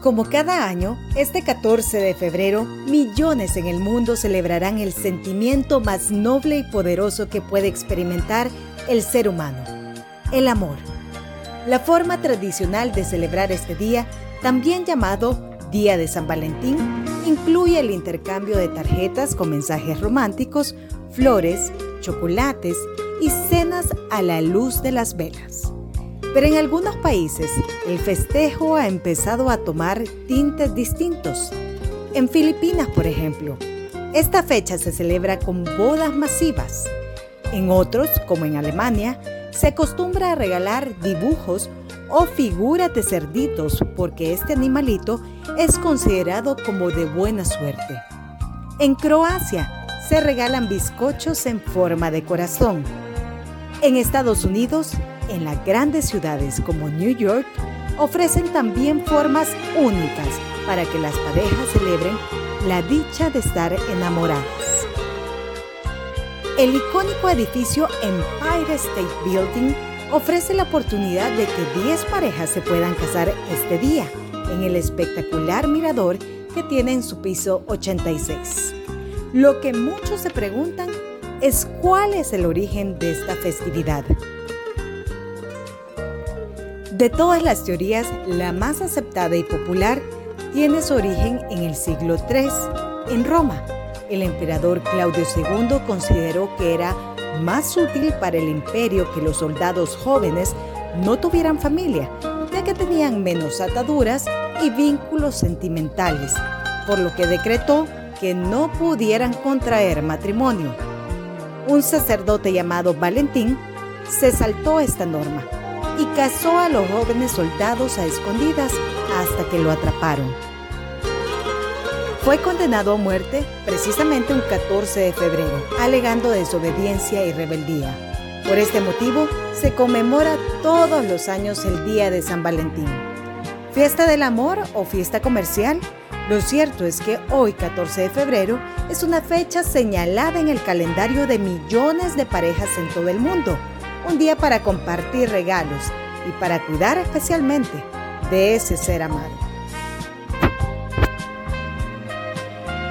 Como cada año, este 14 de febrero, millones en el mundo celebrarán el sentimiento más noble y poderoso que puede experimentar el ser humano, el amor. La forma tradicional de celebrar este día, también llamado Día de San Valentín, incluye el intercambio de tarjetas con mensajes románticos, flores, chocolates y cenas a la luz de las velas. Pero en algunos países el festejo ha empezado a tomar tintes distintos. En Filipinas, por ejemplo, esta fecha se celebra con bodas masivas. En otros, como en Alemania, se acostumbra a regalar dibujos o figuras de cerditos porque este animalito es considerado como de buena suerte. En Croacia se regalan bizcochos en forma de corazón. En Estados Unidos en las grandes ciudades como New York ofrecen también formas únicas para que las parejas celebren la dicha de estar enamoradas. El icónico edificio Empire State Building ofrece la oportunidad de que 10 parejas se puedan casar este día en el espectacular mirador que tiene en su piso 86. Lo que muchos se preguntan es cuál es el origen de esta festividad. De todas las teorías, la más aceptada y popular tiene su origen en el siglo III, en Roma. El emperador Claudio II consideró que era más útil para el imperio que los soldados jóvenes no tuvieran familia, ya que tenían menos ataduras y vínculos sentimentales, por lo que decretó que no pudieran contraer matrimonio. Un sacerdote llamado Valentín se saltó esta norma y casó a los jóvenes soldados a escondidas hasta que lo atraparon. Fue condenado a muerte precisamente un 14 de febrero, alegando desobediencia y rebeldía. Por este motivo, se conmemora todos los años el Día de San Valentín. ¿Fiesta del amor o fiesta comercial? Lo cierto es que hoy, 14 de febrero, es una fecha señalada en el calendario de millones de parejas en todo el mundo un día para compartir regalos y para cuidar especialmente de ese ser amado.